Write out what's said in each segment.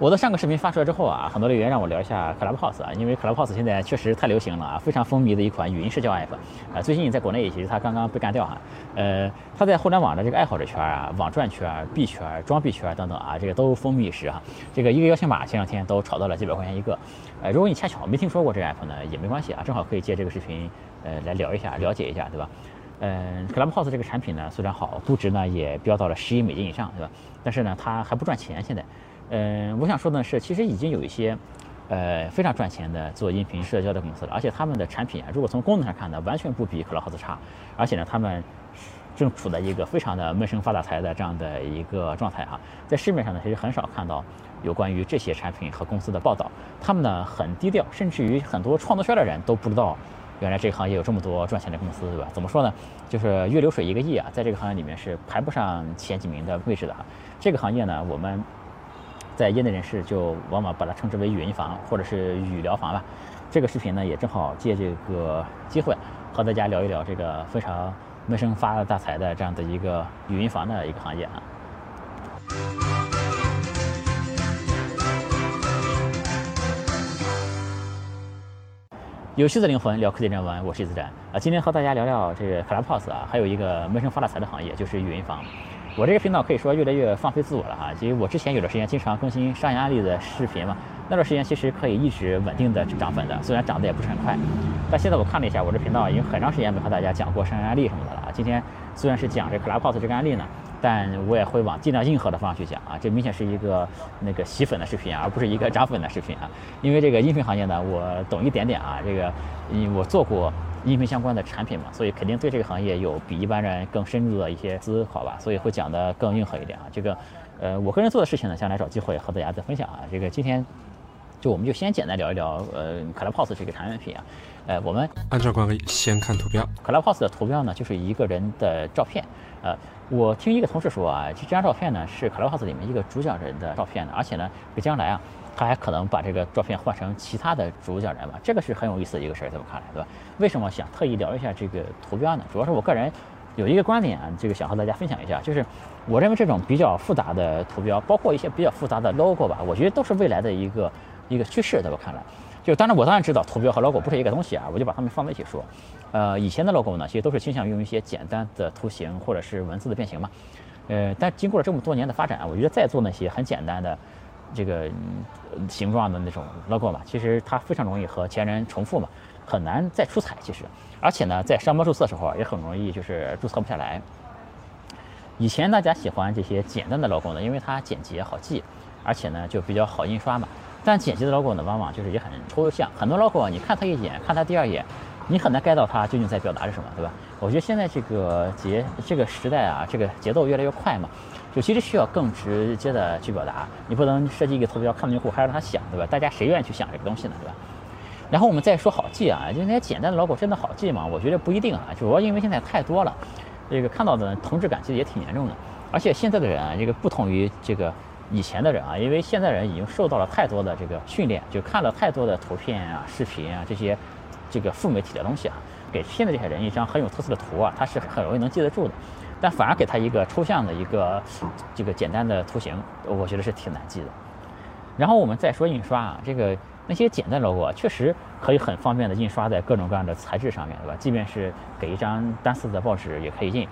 我的上个视频发出来之后啊，很多留言让我聊一下 Clubhouse 啊，因为 Clubhouse 现在确实太流行了啊，非常风靡的一款语音社交 app 啊。最近在国内其实它刚刚被干掉哈，呃，它在互联网的这个爱好者圈啊、网赚圈、币圈、装币圈等等啊，这个都风靡一时哈。这个一个邀请码前两天都炒到了几百块钱一个，呃，如果你恰巧没听说过这个 app 呢，也没关系啊，正好可以借这个视频呃来聊一下、了解一下，对吧？嗯，Clubhouse 这个产品呢虽然好，估值呢也飙到了十亿美金以上，对吧？但是呢，它还不赚钱，现在。嗯，我想说的是，其实已经有一些，呃，非常赚钱的做音频社交的公司了，而且他们的产品啊，如果从功能上看呢，完全不比 Clubhouse 差，而且呢，他们正处在一个非常的闷声发大财的这样的一个状态哈，在市面上呢，其实很少看到有关于这些产品和公司的报道，他们呢很低调，甚至于很多创作圈的人都不知道，原来这个行业有这么多赚钱的公司，对吧？怎么说呢？就是月流水一个亿啊，在这个行业里面是排不上前几名的位置的哈。这个行业呢，我们。在业内人士就往往把它称之为语音房或者是语聊房吧。这个视频呢，也正好借这个机会和大家聊一聊这个非常闷声发大财的这样的一个语音房的一个行业啊。有趣的灵魂聊科技人文，我是子展啊。今天和大家聊聊这个 Clubhouse 啊，还有一个闷声发大财的行业，就是语音房。我这个频道可以说越来越放飞自我了哈，其实我之前有段时间经常更新商业案例的视频嘛，那段时间其实可以一直稳定的涨粉的，虽然涨得也不是很快，但现在我看了一下，我这频道已经很长时间没和大家讲过商业案例什么的了。今天虽然是讲这 Clubhouse 这个案例呢，但我也会往尽量硬核的方向去讲啊，这明显是一个那个洗粉的视频，而不是一个涨粉的视频啊，因为这个音频行业呢，我懂一点点啊，这个嗯，我做过。音频相关的产品嘛，所以肯定对这个行业有比一般人更深入的一些思考吧，所以会讲得更硬核一点啊。这个，呃，我个人做的事情呢，将来找机会和大家再分享啊。这个今天就我们就先简单聊一聊，呃，Clubhouse 这个产品啊，呃，我们按照惯例先看图标。Clubhouse 的图标呢，就是一个人的照片，呃，我听一个同事说啊，这张照片呢是 Clubhouse 里面一个主讲人的照片，而且呢，这将来啊。他还可能把这个照片换成其他的主讲人吧，这个是很有意思的一个事儿，在我看来，对吧？为什么想特意聊一下这个图标呢？主要是我个人有一个观点啊，这个想和大家分享一下，就是我认为这种比较复杂的图标，包括一些比较复杂的 logo 吧，我觉得都是未来的一个一个趋势，在我看来。就当然我当然知道图标和 logo 不是一个东西啊，我就把它们放在一起说。呃，以前的 logo 呢，其实都是倾向于用一些简单的图形或者是文字的变形嘛。呃，但经过了这么多年的发展，我觉得再做那些很简单的。这个形状的那种 logo 嘛，其实它非常容易和前人重复嘛，很难再出彩。其实，而且呢，在商标注册的时候也很容易就是注册不下来。以前大家喜欢这些简单的 logo 呢，因为它简洁好记，而且呢就比较好印刷嘛。但简洁的 logo 呢，往往就是也很抽象，很多 logo 你看它一眼，看它第二眼，你很难 get 到它究竟在表达着什么，对吧？我觉得现在这个节这个时代啊，这个节奏越来越快嘛。就其实需要更直接的去表达，你不能设计一个图标看不用户，还让他想，对吧？大家谁愿意去想这个东西呢，对吧？然后我们再说好记啊，就那些简单的 logo 真的好记吗？我觉得不一定啊，主要因为现在太多了，这个看到的同质感其实也挺严重的。而且现在的人啊，这个不同于这个以前的人啊，因为现在人已经受到了太多的这个训练，就看了太多的图片啊、视频啊这些这个副媒体的东西啊，给现在这些人一张很有特色的图啊，他是很容易能记得住的。但反而给他一个抽象的一个这个简单的图形，我觉得是挺难记的。然后我们再说印刷啊，这个那些简单 logo 确实可以很方便的印刷在各种各样的材质上面，对吧？即便是给一张单色的报纸也可以印。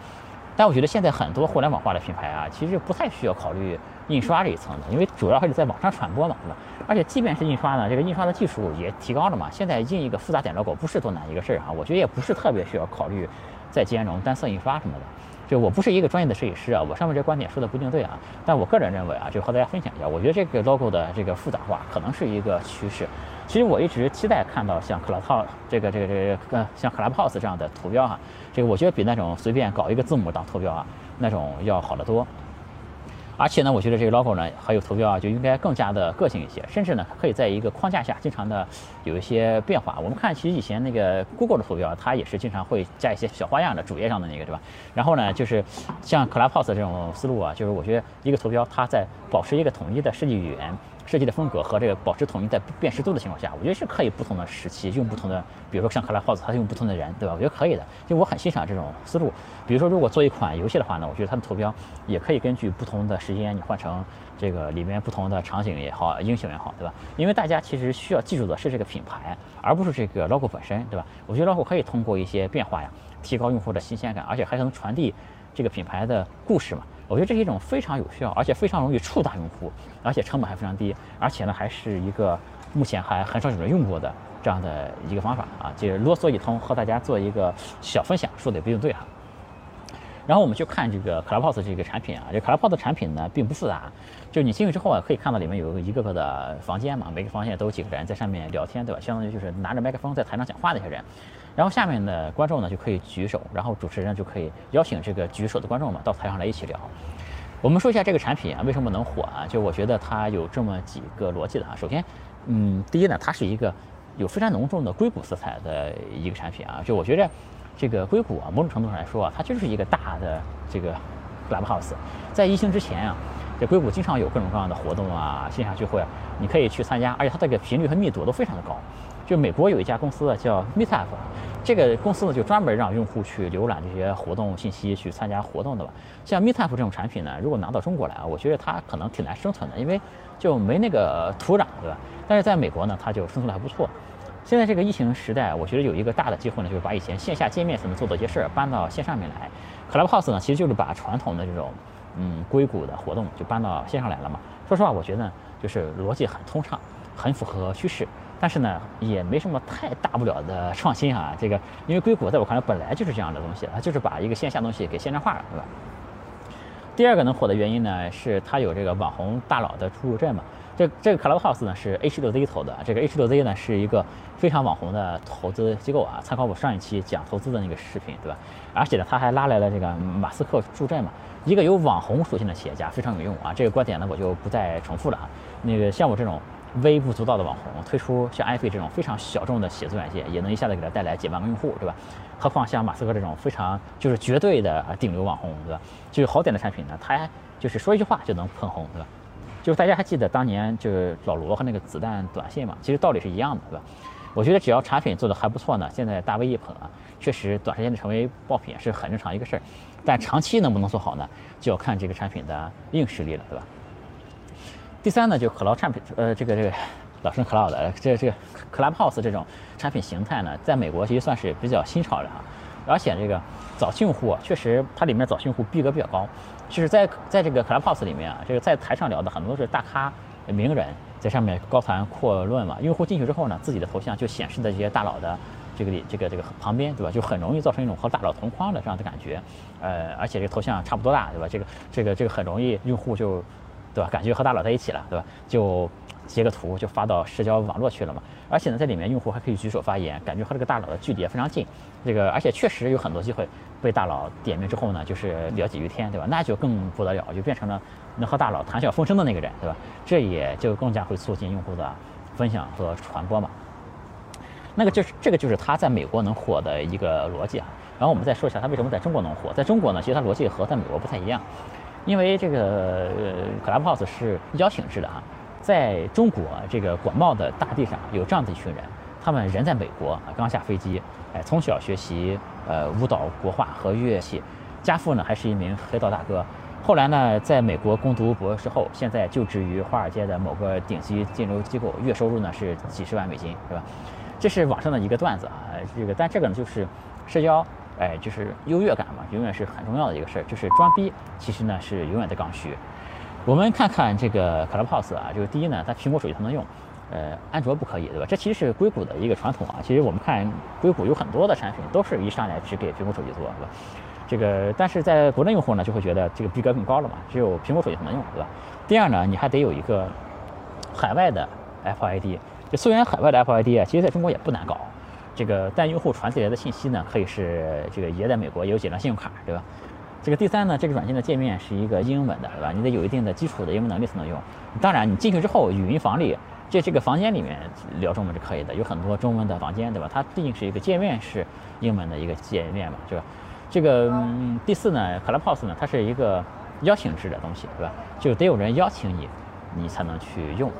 但我觉得现在很多互联网化的品牌啊，其实不太需要考虑印刷这一层的，因为主要还是在网上传播嘛，对吧？而且即便是印刷呢，这个印刷的技术也提高了嘛。现在印一个复杂点 logo 不是多难一个事儿啊，我觉得也不是特别需要考虑再兼容单色印刷什么的。就我不是一个专业的设计师啊，我上面这观点说的不一定对啊，但我个人认为啊，就和大家分享一下，我觉得这个 logo 的这个复杂化可能是一个趋势。其实我一直期待看到像 Clubhouse 这个这个这个像 Clubhouse 这样的图标哈，这个我觉得比那种随便搞一个字母当图标啊那种要好得多。而且呢，我觉得这个 logo 呢，还有图标啊，就应该更加的个性一些，甚至呢，可以在一个框架下经常的有一些变化。我们看，其实以前那个 Google 的图标，它也是经常会加一些小花样的，主页上的那个，对吧？然后呢，就是像 Clapos 这种思路啊，就是我觉得一个图标，它在保持一个统一的设计语言。设计的风格和这个保持统一在辨识度的情况下，我觉得是可以不同的时期用不同的，比如说像克莱 house，它用不同的人，对吧？我觉得可以的，就我很欣赏这种思路。比如说，如果做一款游戏的话呢，我觉得它的图标也可以根据不同的时间，你换成这个里面不同的场景也好，英雄也好，对吧？因为大家其实需要记住的是这个品牌，而不是这个 logo 本身，对吧？我觉得 logo 可以通过一些变化呀，提高用户的新鲜感，而且还能传递这个品牌的故事嘛。我觉得这是一种非常有效，而且非常容易触达用户，而且成本还非常低，而且呢还是一个目前还很少有人用过的这样的一个方法啊。就是啰嗦一通，和大家做一个小分享，说的也不一定对哈。然后我们去看这个 Clubhouse 这个产品啊，这 Clubhouse 产品呢并不复杂，就是你进去之后啊，可以看到里面有一个个的房间嘛，每个房间都有几个人在上面聊天，对吧？相当于就是拿着麦克风在台上讲话那些人。然后下面的观众呢就可以举手，然后主持人就可以邀请这个举手的观众嘛到台上来一起聊。我们说一下这个产品啊为什么能火啊？就我觉得它有这么几个逻辑的啊。首先，嗯，第一呢，它是一个有非常浓重的硅谷色彩的一个产品啊。就我觉得这个硅谷啊，某种程度上来说啊，它就是一个大的这个 Clubhouse。在疫情之前啊，这硅谷经常有各种各样的活动啊，线下聚会，你可以去参加，而且它这个频率和密度都非常的高。就美国有一家公司叫 Meetup，这个公司呢就专门让用户去浏览这些活动信息，去参加活动的吧。像 Meetup 这种产品呢，如果拿到中国来啊，我觉得它可能挺难生存的，因为就没那个土壤，对吧？但是在美国呢，它就生存的还不错。现在这个疫情时代，我觉得有一个大的机会呢，就是把以前线下见面才能做的一些事儿搬到线上面来。Clubhouse 呢，其实就是把传统的这种嗯硅谷的活动就搬到线上来了嘛。说实话，我觉得就是逻辑很通畅，很符合趋势。但是呢，也没什么太大不了的创新啊。这个，因为硅谷在我看来本来就是这样的东西，它就是把一个线下东西给线上化了，对吧？第二个能火的原因呢，是它有这个网红大佬的出入证嘛。这这个 Clubhouse 呢是 H6Z 投的，这个 H6Z 呢是一个非常网红的投资机构啊。参考我上一期讲投资的那个视频，对吧？而且呢，他还拉来了这个马斯克助阵嘛，一个有网红属性的企业家非常有用啊。这个观点呢，我就不再重复了啊。那个像我这种。微不足道的网红推出像 iFi 这种非常小众的写作软件，也能一下子给他带来几万个用户，对吧？何况像马斯克这种非常就是绝对的顶流网红，对吧？就是好点的产品呢，他就是说一句话就能捧红，对吧？就是大家还记得当年就是老罗和那个子弹短信嘛，其实道理是一样的，对吧？我觉得只要产品做的还不错呢，现在大 V 一捧啊，确实短时间内成为爆品是很正常一个事儿，但长期能不能做好呢，就要看这个产品的硬实力了，对吧？第三呢，就可劳产品，呃，这个这个老生可劳的，这这个 Clubhouse 这种产品形态呢，在美国其实算是比较新潮的哈，而且这个早期用户确实它里面早期用户逼格比较高，就是在在这个 Clubhouse 里面啊，这个在台上聊的很多都是大咖名人，在上面高谈阔论嘛，用户进去之后呢，自己的头像就显示在这些大佬的这个这个这个旁边，对吧？就很容易造成一种和大佬同框的这样的感觉，呃，而且这个头像差不多大，对吧？这个这个这个很容易用户就。对吧？感觉和大佬在一起了，对吧？就截个图就发到社交网络去了嘛。而且呢，在里面用户还可以举手发言，感觉和这个大佬的距离也非常近。这个而且确实有很多机会被大佬点名之后呢，就是聊几句天，对吧？那就更不得了，就变成了能和大佬谈笑风生的那个人，对吧？这也就更加会促进用户的分享和传播嘛。那个就是这个就是他在美国能火的一个逻辑啊。然后我们再说一下他为什么在中国能火。在中国呢，其实他逻辑和在美国不太一样。因为这个呃，Clubhouse 是邀请制的啊，在中国这个广袤的大地上有这样的一群人，他们人在美国啊，刚下飞机，哎，从小学习呃舞蹈、国画和乐器，家父呢还是一名黑道大哥，后来呢在美国攻读博士后，现在就职于华尔街的某个顶级金融机构，月收入呢是几十万美金，是吧？这是网上的一个段子啊，这个但这个呢就是社交。哎，就是优越感嘛，永远是很重要的一个事儿。就是装逼，其实呢是永远的刚需。我们看看这个 Clubhouse 啊，就是第一呢，它苹果手机它能用，呃，安卓不可以，对吧？这其实是硅谷的一个传统啊。其实我们看硅谷有很多的产品都是一上来只给苹果手机做，对吧？这个，但是在国内用户呢就会觉得这个逼格更高了嘛，只有苹果手机才能用，对吧？第二呢，你还得有一个海外的 Apple ID。就虽然海外的 Apple ID 啊，其实在中国也不难搞。这个但用户传递来的信息呢，可以是这个也在美国也有几张信用卡，对吧？这个第三呢，这个软件的界面是一个英文的，对吧？你得有一定的基础的英文能力才能用。当然，你进去之后，语音房里这这个房间里面聊中文是可以的，有很多中文的房间，对吧？它毕竟是一个界面是英文的一个界面嘛，对吧？这个嗯、第四呢，Clubhouse 呢，它是一个邀请制的东西，对吧？就得有人邀请你，你才能去用。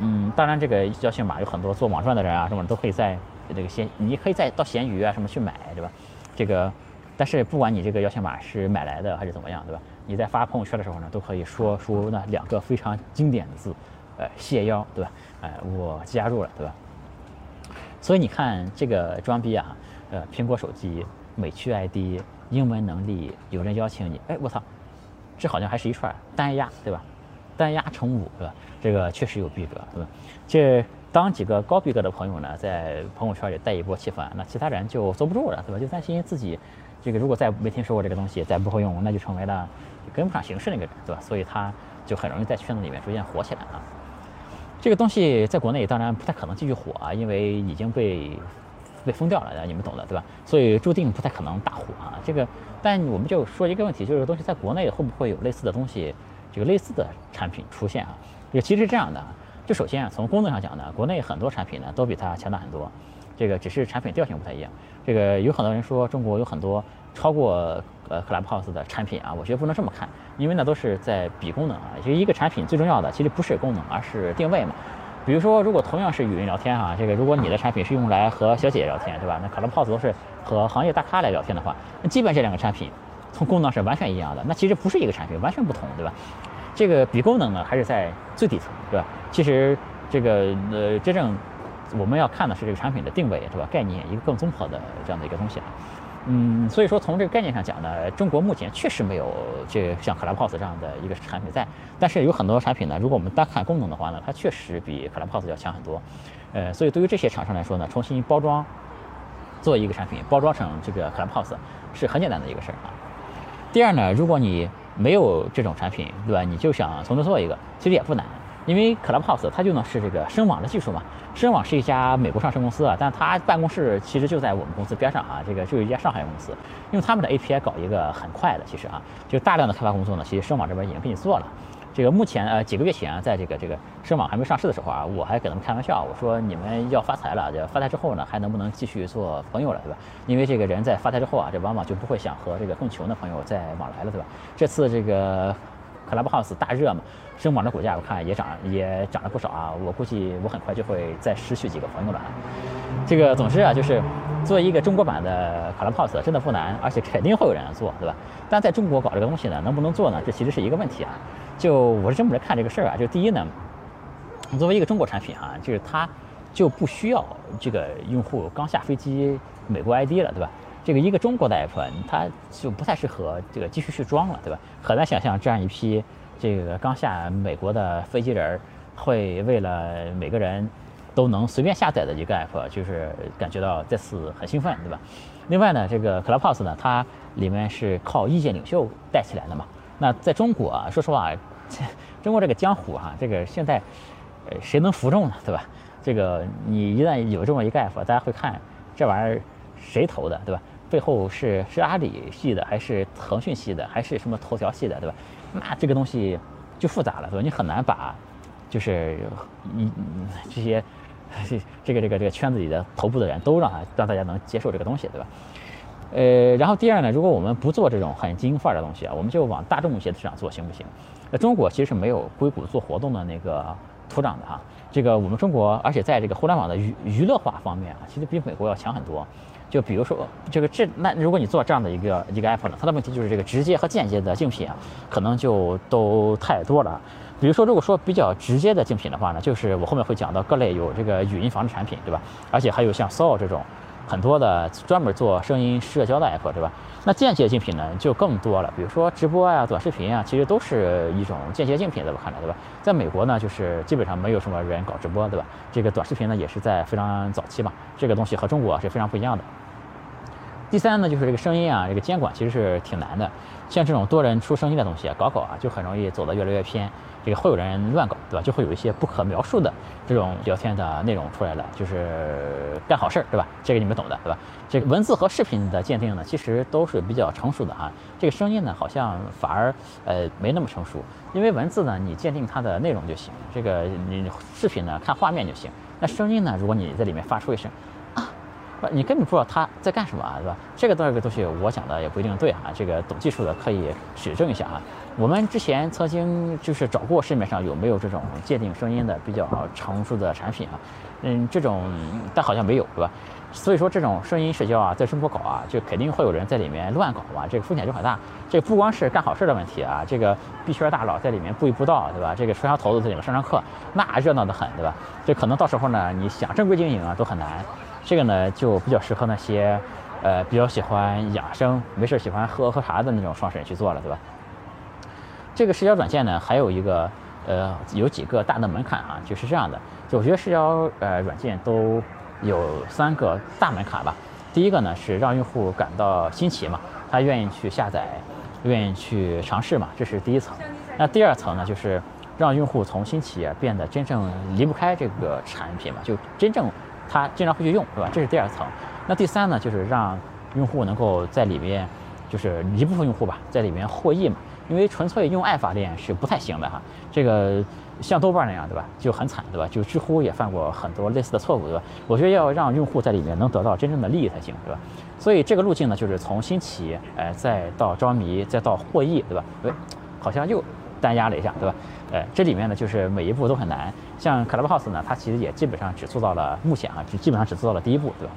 嗯，当然这个邀请码有很多做网赚的人啊，什么都可以在。这个闲，你可以再到闲鱼啊什么去买，对吧？这个但是不管你这个邀请码是买来的还是怎么样，对吧？你在发朋友圈的时候呢，都可以说出那两个非常经典的字，呃，谢邀，对吧？哎，我加入了，对吧？所以你看这个装逼啊，呃，苹果手机、美区 ID、英文能力，有人邀请你，哎，我操，这好像还是一串单压，对吧？单压乘五，对吧？这个确实有逼格，对吧？这当几个高逼格的朋友呢，在朋友圈里带一波气氛，那其他人就坐不住了，对吧？就担心自己这个如果再没听说过这个东西，再不会用，那就成为了跟不上形势那个人，对吧？所以他就很容易在圈子里面逐渐火起来啊。这个东西在国内当然不太可能继续火啊，因为已经被被封掉了，你们懂的，对吧？所以注定不太可能大火啊。这个，但我们就说一个问题，就是东西在国内会不会有类似的东西，这个类似的产品出现啊？也其实是这样的，就首先啊，从功能上讲呢，国内很多产品呢都比它强大很多，这个只是产品调性不太一样。这个有很多人说中国有很多超过呃 Clubhouse 的产品啊，我觉得不能这么看，因为那都是在比功能啊。其实一个产品最重要的其实不是功能，而是定位嘛。比如说，如果同样是语音聊天哈，这个如果你的产品是用来和小姐姐聊天，对吧？那 Clubhouse 都是和行业大咖来聊天的话，那基本这两个产品从功能是完全一样的，那其实不是一个产品，完全不同，对吧？这个比功能呢，还是在最底层，对吧？其实这个呃，真正我们要看的是这个产品的定位，对吧？概念一个更综合的这样的一个东西。嗯，所以说从这个概念上讲呢，中国目前确实没有这像 Clubhouse 这样的一个产品在。但是有很多产品呢，如果我们单看功能的话呢，它确实比 Clubhouse 要强很多。呃，所以对于这些厂商来说呢，重新包装做一个产品，包装成这个 Clubhouse 是很简单的一个事儿啊。第二呢，如果你没有这种产品，对吧？你就想从头做一个，其实也不难。因为 Clubhouse 它就能是这个声网的技术嘛，声网是一家美国上市公司啊，但它办公室其实就在我们公司边上啊，这个就有一家上海公司，用他们的 API 搞一个很快的，其实啊，就大量的开发工作呢，其实声网这边已经给你做了。这个目前呃几个月前，在这个这个声网还没上市的时候啊，我还给他们开玩笑，我说你们要发财了，就发财之后呢，还能不能继续做朋友了，对吧？因为这个人在发财之后啊，这往往就不会想和这个更穷的朋友再往来了，对吧？这次这个。Clubhouse 大热嘛，声网的股价我看也涨，也涨了不少啊。我估计我很快就会再失去几个朋友了。这个总之啊，就是做一个中国版的 Clubhouse 真的不难，而且肯定会有人做，对吧？但在中国搞这个东西呢，能不能做呢？这其实是一个问题啊。就我是这么来看这个事儿啊，就第一呢，作为一个中国产品啊，就是它就不需要这个用户刚下飞机美国 ID 了，对吧？这个一个中国的 app，它就不太适合这个继续去装了，对吧？很难想象这样一批这个刚下美国的飞机人会为了每个人都能随便下载的一个 app，就是感觉到这次很兴奋，对吧？另外呢，这个 Clubhouse 呢，它里面是靠意见领袖带起来的嘛。那在中国啊，说实话，中国这个江湖哈，这个现在呃谁能服众呢，对吧？这个你一旦有这么一个 app，大家会看这玩意儿谁投的，对吧？背后是是阿里系的，还是腾讯系的，还是什么头条系的，对吧？那这个东西就复杂了，对吧？你很难把就是你这些这这个这个这个圈子里的头部的人都让他让大家能接受这个东西，对吧？呃，然后第二呢，如果我们不做这种很精英范儿的东西啊，我们就往大众一些的市场做，行不行？那中国其实是没有硅谷做活动的那个土壤的哈。这个我们中国，而且在这个互联网的娱娱乐化方面啊，其实比美国要强很多。就比如说这个这那如果你做这样的一个一个 app 呢，它的问题就是这个直接和间接的竞品啊，可能就都太多了。比如说如果说比较直接的竞品的话呢，就是我后面会讲到各类有这个语音防治产品，对吧？而且还有像 Soul 这种很多的专门做声音社交的 app，对吧？那间接竞品呢就更多了，比如说直播啊、短视频啊，其实都是一种间接竞品，在我看来，对吧？在美国呢，就是基本上没有什么人搞直播，对吧？这个短视频呢也是在非常早期嘛，这个东西和中国是非常不一样的。第三呢，就是这个声音啊，这个监管其实是挺难的。像这种多人出声音的东西啊，搞搞啊，就很容易走得越来越偏。这个会有人乱搞，对吧？就会有一些不可描述的这种聊天的内容出来了，就是干好事儿，对吧？这个你们懂的，对吧？这个文字和视频的鉴定呢，其实都是比较成熟的哈。这个声音呢，好像反而呃没那么成熟，因为文字呢，你鉴定它的内容就行；这个你视频呢，看画面就行。那声音呢，如果你在里面发出一声啊。你根本不知道他在干什么啊，对吧？这个这个东西我讲的也不一定对啊，这个懂技术的可以指正一下啊。我们之前曾经就是找过市面上有没有这种鉴定声音的比较成熟的产品啊，嗯，这种但好像没有，对吧？所以说这种声音社交啊，在中国搞啊，就肯定会有人在里面乱搞嘛，这个风险就很大。这不光是干好事的问题啊，这个币圈大佬在里面布一布道，对吧？这个传销头子在里面上上课，那热闹的很，对吧？这可能到时候呢，你想正规经营啊都很难。这个呢，就比较适合那些，呃，比较喜欢养生、没事喜欢喝喝茶的那种创始人去做了，对吧？这个社交软件呢，还有一个，呃，有几个大的门槛啊，就是这样的。就我觉得社交呃软件都有三个大门槛吧。第一个呢是让用户感到新奇嘛，他愿意去下载，愿意去尝试嘛，这是第一层。那第二层呢，就是让用户从新奇变得真正离不开这个产品嘛，就真正。他经常会去用，对吧？这是第二层。那第三呢，就是让用户能够在里面，就是一部分用户吧，在里面获益嘛。因为纯粹用爱发电是不太行的哈。这个像豆瓣那样，对吧？就很惨，对吧？就知乎也犯过很多类似的错误，对吧？我觉得要让用户在里面能得到真正的利益才行，对吧？所以这个路径呢，就是从新奇，哎，再到着迷，再到获益，对吧？哎，好像又单压了一下，对吧？呃，这里面呢，就是每一步都很难。像 Clubhouse 呢，它其实也基本上只做到了目前啊，只基本上只做到了第一步，对吧？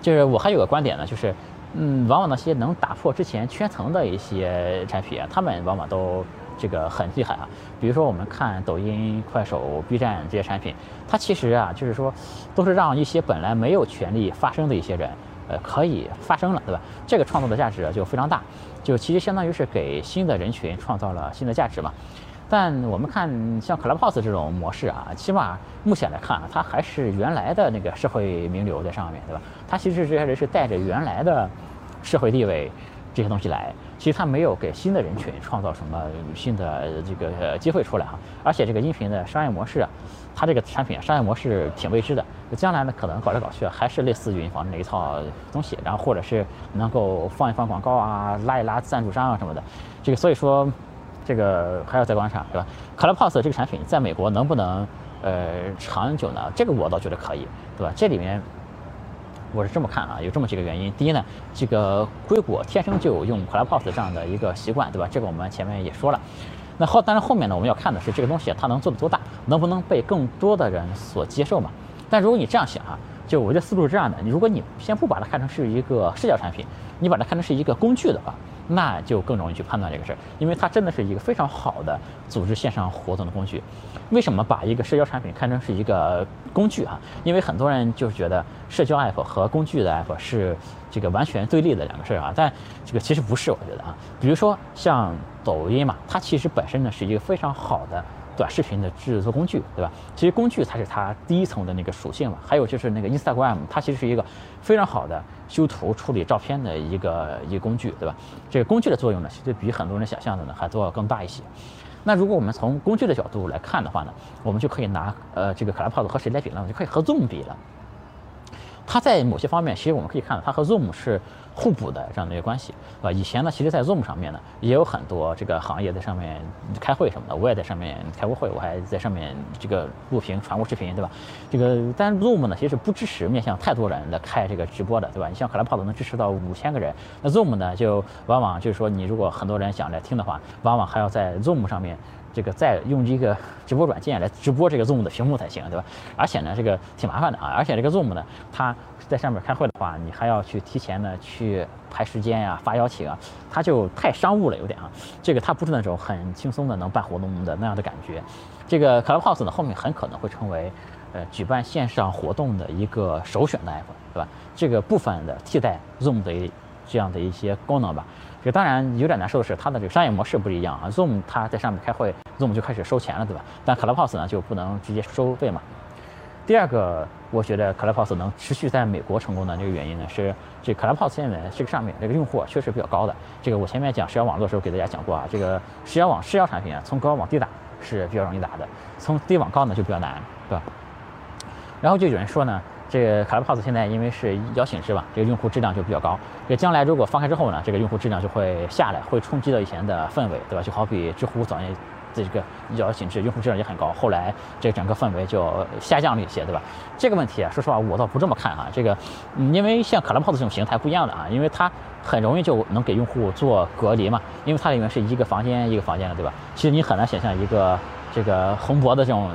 就是我还有个观点呢，就是，嗯，往往那些能打破之前圈层的一些产品，他们往往都这个很厉害啊。比如说我们看抖音、快手、B 站这些产品，它其实啊，就是说，都是让一些本来没有权利发声的一些人，呃，可以发声了，对吧？这个创造的价值就非常大，就其实相当于是给新的人群创造了新的价值嘛。但我们看像 Clubhouse 这种模式啊，起码目前来看啊，它还是原来的那个社会名流在上面对吧？它其实这些人是带着原来的社会地位这些东西来，其实它没有给新的人群创造什么新的这个机会出来哈。而且这个音频的商业模式啊，它这个产品啊商业模式挺未知的，将来呢可能搞来搞去还是类似语音房那一套东西，然后或者是能够放一放广告啊，拉一拉赞助商啊什么的，这个所以说。这个还要再观察，对吧？Clubhouse 这个产品在美国能不能呃长久呢？这个我倒觉得可以，对吧？这里面我是这么看啊，有这么几个原因。第一呢，这个硅谷天生就有用 Clubhouse 这样的一个习惯，对吧？这个我们前面也说了。那后，当然后面呢，我们要看的是这个东西它能做的多大，能不能被更多的人所接受嘛？但如果你这样想啊，就我的思路是这样的：你如果你先不把它看成是一个社交产品，你把它看成是一个工具的话。那就更容易去判断这个事儿，因为它真的是一个非常好的组织线上活动的工具。为什么把一个社交产品看成是一个工具啊？因为很多人就是觉得社交 app 和工具的 app 是这个完全对立的两个事儿啊，但这个其实不是，我觉得啊。比如说像抖音嘛，它其实本身呢是一个非常好的。短视频的制作工具，对吧？其实工具才是它第一层的那个属性嘛。还有就是那个 Instagram，它其实是一个非常好的修图、处理照片的一个一个工具，对吧？这个工具的作用呢，其实比很多人想象的呢还都要更大一些。那如果我们从工具的角度来看的话呢，我们就可以拿呃这个 Clubhouse 和谁来比呢？就可以和 Zoom 比了。它在某些方面，其实我们可以看到，它和 Zoom 是互补的这样的一个关系，啊，以前呢，其实，在 Zoom 上面呢，也有很多这个行业在上面开会什么的，我也在上面开过会，我还在上面这个录屏传过视频，对吧？这个，但 Zoom 呢，其实不支持面向太多人的开这个直播的，对吧？你像 Clubhouse 能支持到五千个人，那 Zoom 呢，就往往就是说，你如果很多人想来听的话，往往还要在 Zoom 上面。这个再用一个直播软件来直播这个 Zoom 的屏幕才行，对吧？而且呢，这个挺麻烦的啊。而且这个 Zoom 呢，它在上面开会的话，你还要去提前呢去排时间呀、发邀请啊，它就太商务了，有点啊。这个它不是那种很轻松的能办活动的那样的感觉。这个 Clubhouse 呢，后面很可能会成为呃举办线上活动的一个首选的 app，对吧？这个部分的替代 Zoom 的这样的一些功能吧。这当然有点难受的是，它的这个商业模式不一样啊。Zoom 它在上面开会，Zoom 就开始收钱了，对吧？但 Clubhouse 呢就不能直接收费嘛。第二个，我觉得 Clubhouse 能持续在美国成功的这个原因呢，是这 Clubhouse 现在这个上面这个用户确实比较高的。这个我前面讲社交网络的时候给大家讲过啊，这个社交网社交产品啊，从高往低打是比较容易打的，从低往高呢就比较难，对吧？然后就有人说呢。这个 Clubhouse 现在因为是邀请制嘛，这个用户质量就比较高。这将来如果放开之后呢，这个用户质量就会下来，会冲击到以前的氛围，对吧？就好比知乎早年这个邀请制，用户质量也很高。后来这整个氛围就下降了一些，对吧？这个问题啊，说实话我倒不这么看哈。这个，因为像 Clubhouse 这种形态不一样的啊，因为它很容易就能给用户做隔离嘛，因为它里面是一个房间一个房间的，对吧？其实你很难想象一个这个红脖的这种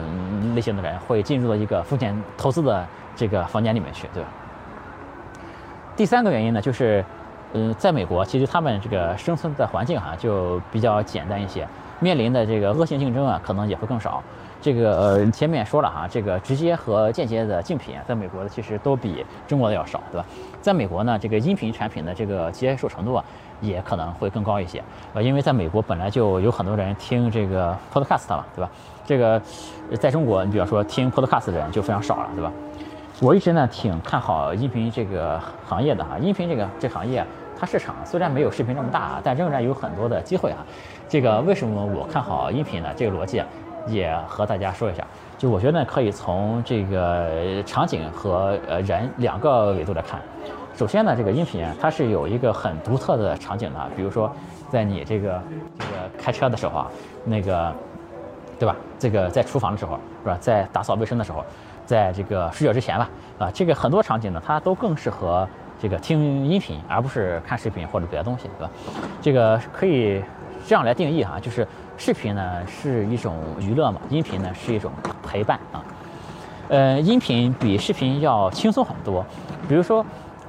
类型的人会进入到一个风险投资的这个房间里面去，对吧？第三个原因呢，就是。嗯，在美国，其实他们这个生存的环境哈就比较简单一些，面临的这个恶性竞争啊，可能也会更少。这个呃，前面说了哈，这个直接和间接的竞品，在美国的其实都比中国的要少，对吧？在美国呢，这个音频产品的这个接受程度啊，也可能会更高一些，呃，因为在美国本来就有很多人听这个 podcast 嘛，对吧？这个在中国，你比方说听 podcast 的人就非常少了，对吧？我一直呢挺看好音频这个行业的哈，音频这个这行业。它市场虽然没有视频这么大，但仍然有很多的机会啊。这个为什么我看好音频呢？这个逻辑也和大家说一下。就我觉得可以从这个场景和呃人两个维度来看。首先呢，这个音频它是有一个很独特的场景的，比如说在你这个这个开车的时候啊，那个对吧？这个在厨房的时候是吧？在打扫卫生的时候，在这个睡觉之前吧，啊，这个很多场景呢，它都更适合。这个听音频，而不是看视频或者别的东西，对吧？这个可以这样来定义哈，就是视频呢是一种娱乐嘛，音频呢是一种陪伴啊。呃，音频比视频要轻松很多。比如说，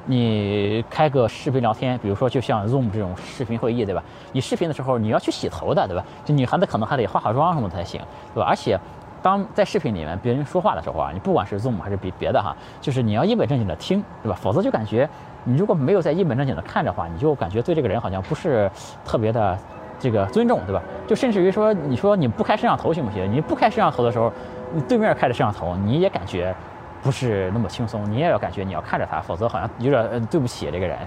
你开个视频聊天，比如说就像 Zoom 这种视频会议，对吧？你视频的时候你要去洗头的，对吧？就女孩子可能还得化化妆什么才行，对吧？而且。当在视频里面别人说话的时候啊，你不管是 Zoom 还是别别的哈，就是你要一本正经的听，对吧？否则就感觉你如果没有在一本正经的看的话，你就感觉对这个人好像不是特别的这个尊重，对吧？就甚至于说，你说你不开摄像头行不行？你不开摄像头的时候，你对面开着摄像头，你也感觉。不是那么轻松，你也要感觉你要看着他，否则好像有点对不起这个人，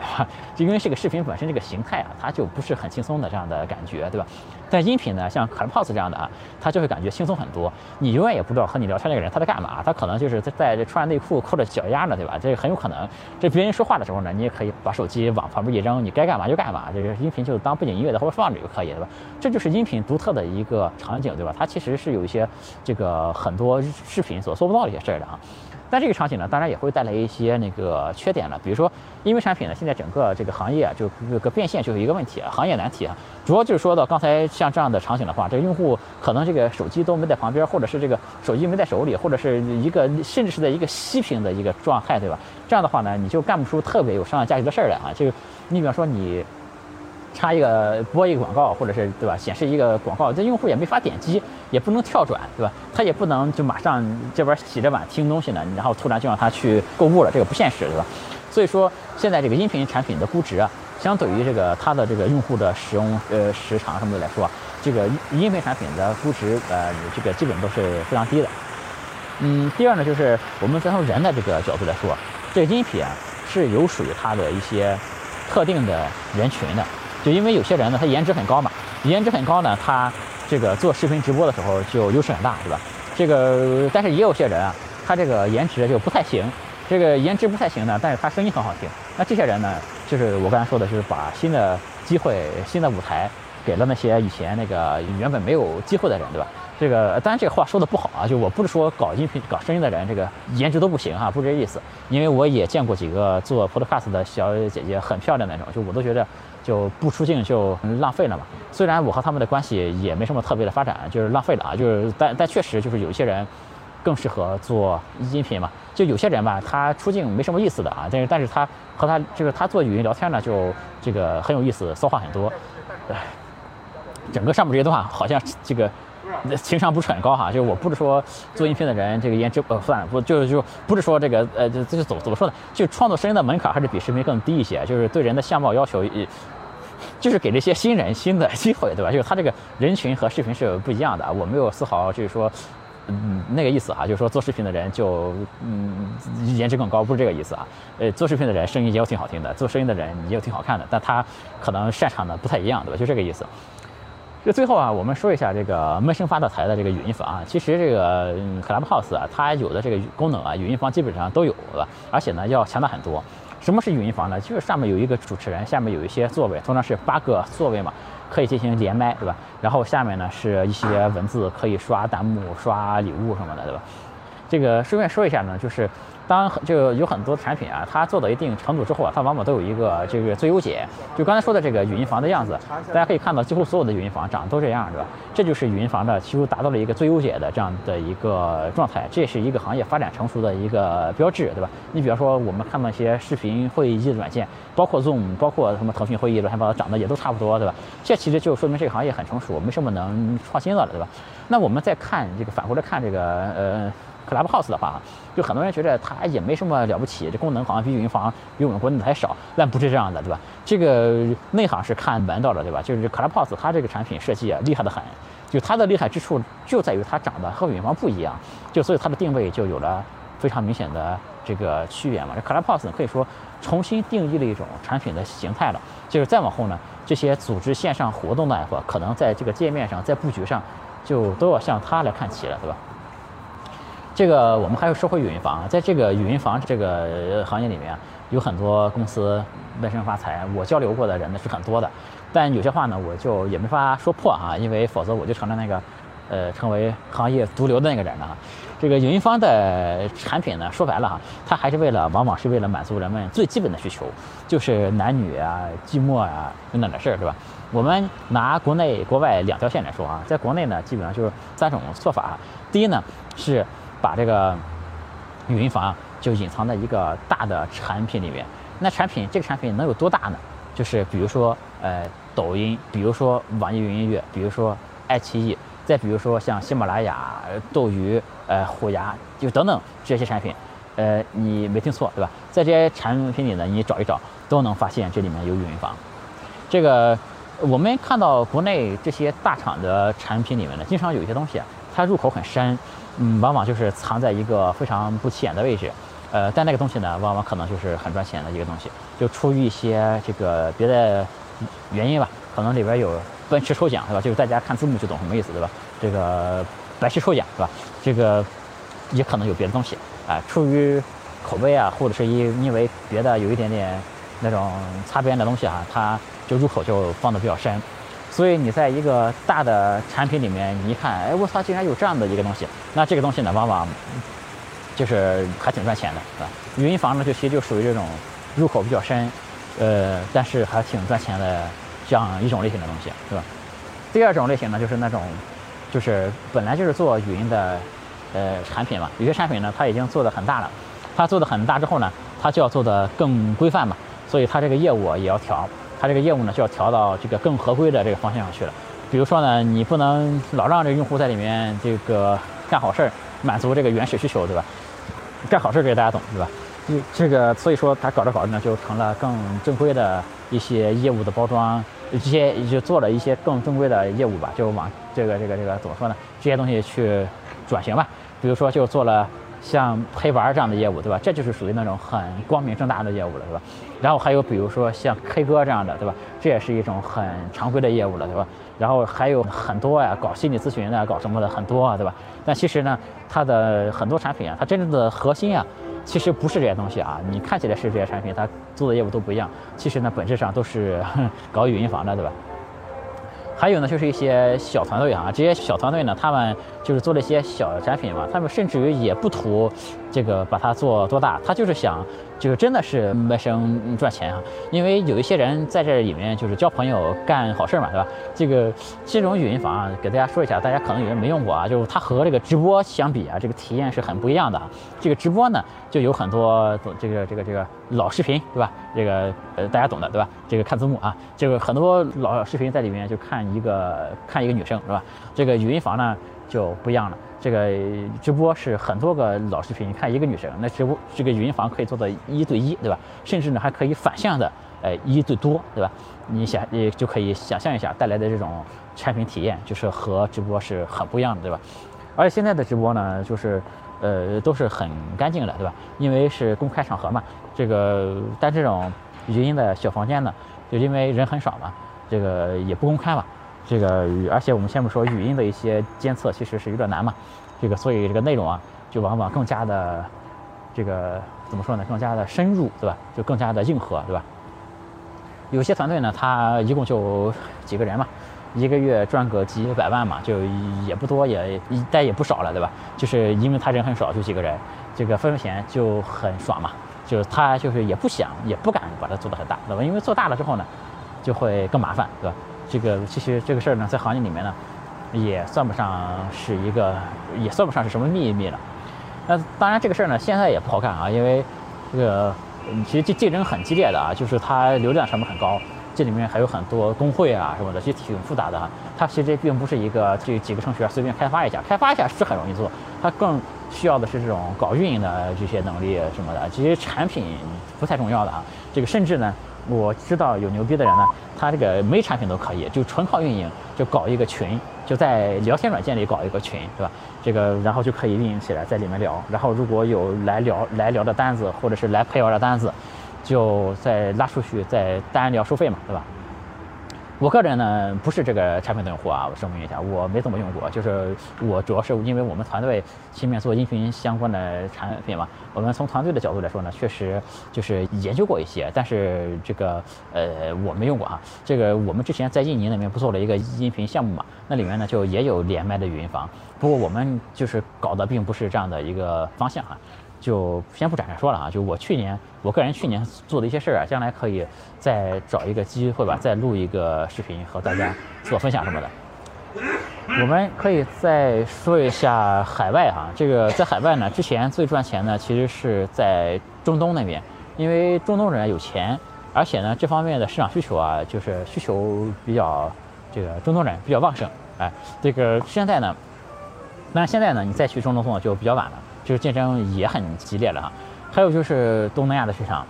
就因为这个视频本身这个形态啊，它就不是很轻松的这样的感觉，对吧？但音频呢，像 Clubhouse 这样的啊，它就会感觉轻松很多。你永远也不知道和你聊天那个人他在干嘛，他可能就是在在穿内裤扣着脚丫呢，对吧？这很有可能。这别人说话的时候呢，你也可以把手机往旁边一扔，你该干嘛就干嘛。这个音频就当背景音乐的或者放着就可以，对吧？这就是音频独特的一个场景，对吧？它其实是有一些这个很多视频所做不到的一些事儿的啊。但这个场景呢，当然也会带来一些那个缺点了。比如说，因为产品呢，现在整个这个行业啊，就这个变现就是一个问题啊，行业难题啊。主要就是说到刚才像这样的场景的话，这个用户可能这个手机都没在旁边，或者是这个手机没在手里，或者是一个甚至是在一个息屏的一个状态，对吧？这样的话呢，你就干不出特别有商业价值的事儿来啊。就你比方说你。插一个播一个广告，或者是对吧？显示一个广告，这用户也没法点击，也不能跳转，对吧？他也不能就马上这边洗着碗听东西呢，然后突然就让他去购物了，这个不现实，对吧？所以说现在这个音频产品的估值啊，相对于这个它的这个用户的使用呃时长什么的来说，这个音频产品的估值呃这个基本都是非常低的。嗯，第二呢，就是我们再从人的这个角度来说，这个音频啊是有属于它的一些特定的人群的。就因为有些人呢，他颜值很高嘛，颜值很高呢，他这个做视频直播的时候就优势很大，对吧？这个但是也有些人啊，他这个颜值就不太行，这个颜值不太行呢，但是他声音很好听。那这些人呢，就是我刚才说的，就是把新的机会、新的舞台给了那些以前那个原本没有机会的人，对吧？这个当然这个话说的不好啊，就我不是说搞音频、搞声音的人这个颜值都不行哈，不是这意思。因为我也见过几个做 podcast 的小姐姐，很漂亮那种，就我都觉得。就不出镜就浪费了嘛。虽然我和他们的关系也没什么特别的发展，就是浪费了啊。就是但但确实就是有一些人更适合做音频嘛。就有些人吧，他出镜没什么意思的啊。但是但是他和他就是他做语音聊天呢，就这个很有意思，骚话很多。整个上面这些段好像这个情商不是很高哈。就是我不是说做音频的人这个颜值呃算了，不就是就不是说这个呃这这怎怎么说呢？就创作声音的门槛还是比视频更低一些。就是对人的相貌要求。就是给这些新人新的 机会，对吧？就是他这个人群和视频是不一样的。我没有丝毫就是说，嗯，那个意思哈，就是说做视频的人就嗯颜值更高，不是这个意思啊。呃，做视频的人声音也有挺好听的，做声音的人也有挺好看的，但他可能擅长的不太一样，对吧？就这个意思。就最后啊，我们说一下这个闷声发大财的这个语音房啊。其实这个嗯 Clubhouse 啊，它有的这个功能啊，语音房基本上都有，了？而且呢，要强大很多。什么是语音房呢？就是上面有一个主持人，下面有一些座位，通常是八个座位嘛。可以进行连麦，对吧？然后下面呢是一些文字，可以刷弹幕、刷礼物什么的，对吧？这个顺便说一下呢，就是当然就有很多产品啊，它做到一定程度之后啊，它往往都有一个这个最优解。就刚才说的这个语音房的样子，大家可以看到，几乎所有的语音房长得都这样，对吧？这就是语音房的几乎达到了一个最优解的这样的一个状态，这也是一个行业发展成熟的一个标志，对吧？你比方说我们看到一些视频会议的软件，包括 Zoom，包括什么腾讯会议乱七八糟，长得也都差不多，对吧？这其实就说明这个行业很成熟，没什么能创新的了，对吧？那我们再看这个反过来看这个呃。Clubhouse 的话，就很多人觉得它也没什么了不起，这功能好像比语音房比我们国内的还少，但不是这样的，对吧？这个内行是看门道的，对吧？就是 Clubhouse 它这个产品设计啊厉害的很，就它的厉害之处就在于它长得和语音房不一样，就所以它的定位就有了非常明显的这个区别嘛。这 Clubhouse 可以说重新定义了一种产品的形态了，就是再往后呢，这些组织线上活动的 app 可能在这个界面上，在布局上就都要向它来看齐了，对吧？这个我们还要说回语音房，在这个语音房这个行业里面，有很多公司闷声发财。我交流过的人呢是很多的，但有些话呢我就也没法说破哈，因为否则我就成了那个，呃，成为行业毒瘤的那个人了。这个语音房的产品呢，说白了哈，它还是为了，往往是为了满足人们最基本的需求，就是男女啊、寂寞啊等等的事儿，对吧？我们拿国内国外两条线来说啊，在国内呢，基本上就是三种做法。第一呢是。把这个语音房就隐藏在一个大的产品里面。那产品这个产品能有多大呢？就是比如说呃抖音，比如说网易云音乐，比如说爱奇艺，再比如说像喜马拉雅、斗鱼、呃虎牙，就等等这些产品。呃，你没听错，对吧？在这些产品里呢，你找一找都能发现这里面有语音房。这个我们看到国内这些大厂的产品里面呢，经常有一些东西啊，它入口很深。嗯，往往就是藏在一个非常不起眼的位置，呃，但那个东西呢，往往可能就是很赚钱的一个东西。就出于一些这个别的原因吧，可能里边有奔驰抽奖，对吧？就是大家看字幕就懂什么意思，对吧？这个白痴抽奖，对吧？这个也可能有别的东西啊，出于口碑啊，或者是因因为别的有一点点那种擦边的东西啊，它就入口就放的比较深。所以你在一个大的产品里面，你一看，哎，我操，竟然有这样的一个东西，那这个东西呢，往往就是还挺赚钱的，是吧？语音房呢，就其实就属于这种入口比较深，呃，但是还挺赚钱的这样一种类型的东西，是吧？第二种类型呢，就是那种就是本来就是做语音的呃产品嘛，有些产品呢，它已经做的很大了，它做的很大之后呢，它就要做的更规范嘛，所以它这个业务也要调。它这个业务呢，就要调到这个更合规的这个方向上去了。比如说呢，你不能老让这个用户在里面这个干好事儿，满足这个原始需求，对吧？干好事儿这个大家懂，对吧？你这个所以说，他搞着搞着呢，就成了更正规的一些业务的包装，这些就做了一些更正规的业务吧，就往这个这个这个怎么说呢？这些东西去转型吧。比如说，就做了。像陪玩这样的业务，对吧？这就是属于那种很光明正大的业务了，对吧？然后还有比如说像 K 歌这样的，对吧？这也是一种很常规的业务了，对吧？然后还有很多呀，搞心理咨询的，搞什么的很多啊，对吧？但其实呢，它的很多产品啊，它真正的核心啊，其实不是这些东西啊。你看起来是这些产品，它做的业务都不一样，其实呢，本质上都是 搞语音房的，对吧？还有呢，就是一些小团队啊，这些小团队呢，他们就是做了一些小产品嘛，他们甚至于也不图这个把它做多大，他就是想。就是真的是卖声赚钱啊，因为有一些人在这里面就是交朋友、干好事嘛，对吧？这个这种语音房啊，给大家说一下，大家可能有人没用过啊，就是它和这个直播相比啊，这个体验是很不一样的。这个直播呢，就有很多这个这个这个老视频，对吧？这个呃大家懂的，对吧？这个看字幕啊，这个很多老视频在里面就看一个看一个女生，是吧？这个语音房呢就不一样了。这个直播是很多个老视频，你看一个女生，那直播这个语音房可以做到一对一，对吧？甚至呢还可以反向的，呃，一对多，对吧？你想，你就可以想象一下带来的这种产品体验，就是和直播是很不一样的，对吧？而且现在的直播呢，就是呃都是很干净的，对吧？因为是公开场合嘛，这个但这种语音的小房间呢，就因为人很少嘛，这个也不公开嘛。这个，而且我们先不说语音的一些监测，其实是有点难嘛。这个，所以这个内容啊，就往往更加的，这个怎么说呢？更加的深入，对吧？就更加的硬核，对吧？有些团队呢，他一共就几个人嘛，一个月赚个几百万嘛，就也不多，也但也不少了，对吧？就是因为他人很少，就几个人，这个分分钱就很爽嘛。就是他就是也不想也不敢把它做得很大，对吧？因为做大了之后呢，就会更麻烦，对吧？这个其实这个事儿呢，在行业里面呢，也算不上是一个，也算不上是什么秘密了。那当然这个事儿呢，现在也不好干啊，因为这个其实竞竞争很激烈的啊，就是它流量成本很高，这里面还有很多工会啊什么的，其实挺复杂的哈。它其实并不是一个这几个程序员随便开发一下，开发一下是很容易做，它更。需要的是这种搞运营的这些能力什么的，这些产品不太重要的啊。这个甚至呢，我知道有牛逼的人呢，他这个没产品都可以，就纯靠运营，就搞一个群，就在聊天软件里搞一个群，对吧？这个然后就可以运营起来，在里面聊。然后如果有来聊来聊的单子，或者是来陪玩的单子，就再拉出去，再单聊收费嘛，对吧？我个人呢不是这个产品的用户啊，我声明一下，我没怎么用过。就是我主要是因为我们团队前面做音频相关的产品嘛，我们从团队的角度来说呢，确实就是研究过一些，但是这个呃我没用过哈。这个我们之前在印尼那边不做了一个音频项目嘛，那里面呢就也有连麦的语音房，不过我们就是搞的并不是这样的一个方向啊。就先不展开说了啊，就我去年，我个人去年做的一些事儿啊，将来可以再找一个机会吧，再录一个视频和大家做分享什么的。我们可以再说一下海外哈，这个在海外呢，之前最赚钱的其实是在中东那边，因为中东人有钱，而且呢这方面的市场需求啊，就是需求比较这个中东人比较旺盛，哎，这个现在呢，那现在呢你再去中东做就比较晚了。就是竞争也很激烈了哈，还有就是东南亚的市场，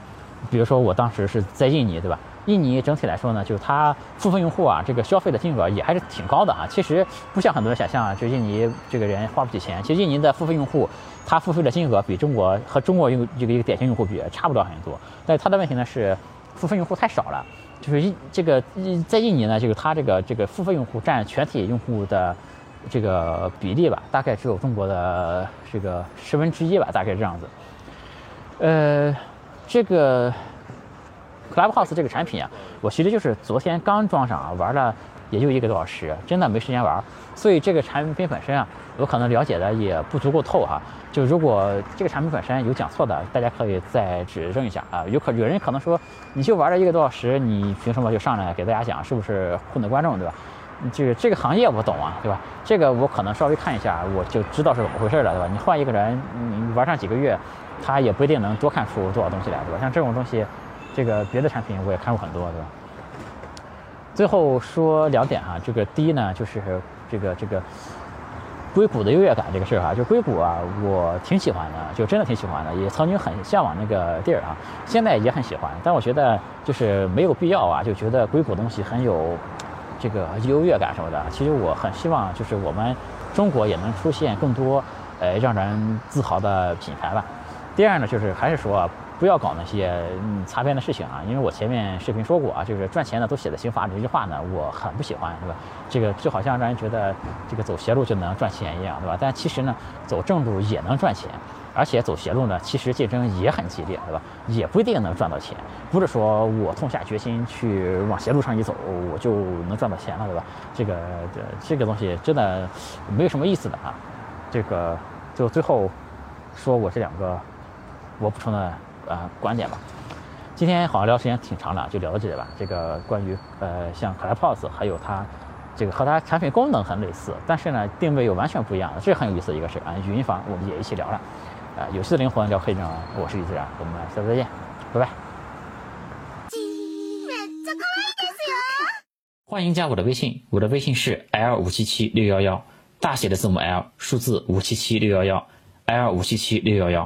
比如说我当时是在印尼，对吧？印尼整体来说呢，就是它付费用户啊，这个消费的金额也还是挺高的哈。其实不像很多人想象啊，就印尼这个人花不起钱。其实印尼的付费用户，他付费的金额比中国和中国用这个一个典型用户比差不了很多。但是他的问题呢是，付费用户太少了，就是印这个在印尼呢，就是他这个这个付费用户占全体用户的。这个比例吧，大概只有中国的这个十分之一吧，大概这样子。呃，这个 Clubhouse 这个产品啊，我其实就是昨天刚装上啊，玩了也就一个多小时，真的没时间玩。所以这个产品本身啊，我可能了解的也不足够透哈。就如果这个产品本身有讲错的，大家可以再指正一下啊。有可有人可能说，你就玩了一个多小时，你凭什么就上来给大家讲，是不是混的观众，对吧？就是这个行业我懂啊，对吧？这个我可能稍微看一下，我就知道是怎么回事了，对吧？你换一个人，你玩上几个月，他也不一定能多看出多少东西来，对吧？像这种东西，这个别的产品我也看过很多，对吧？最后说两点哈，这个第一呢，就是这个这个硅谷的优越感这个事儿哈，就硅谷啊，我挺喜欢的，就真的挺喜欢的，也曾经很向往那个地儿啊，现在也很喜欢，但我觉得就是没有必要啊，就觉得硅谷东西很有。这个优越感什么的，其实我很希望，就是我们中国也能出现更多，呃，让人自豪的品牌吧。第二呢，就是还是说不要搞那些擦边的事情啊，因为我前面视频说过啊，就是赚钱的都写在刑法里这句话呢，我很不喜欢，是吧？这个就好像让人觉得这个走邪路就能赚钱一样，对吧？但其实呢，走正路也能赚钱。而且走斜路呢，其实竞争也很激烈，对吧？也不一定能赚到钱。不是说我痛下决心去往斜路上一走，我就能赚到钱了，对吧？这个这这个东西真的没有什么意思的啊。这个就最后说我这两个我补充的呃观点吧。今天好像聊时间挺长了，就聊到这里吧。这个关于呃像 Clubhouse 还有它这个和它产品功能很类似，但是呢定位又完全不一样，这是很有意思的一个事啊。语音房我们也一起聊了。啊，有趣的灵魂聊黑人啊！我是李自然，我们下次再见，拜拜。欢迎加我的微信，我的微信是 l 五七七六幺幺，大写的字母 L，数字五七七六幺幺，L 五七七六幺幺。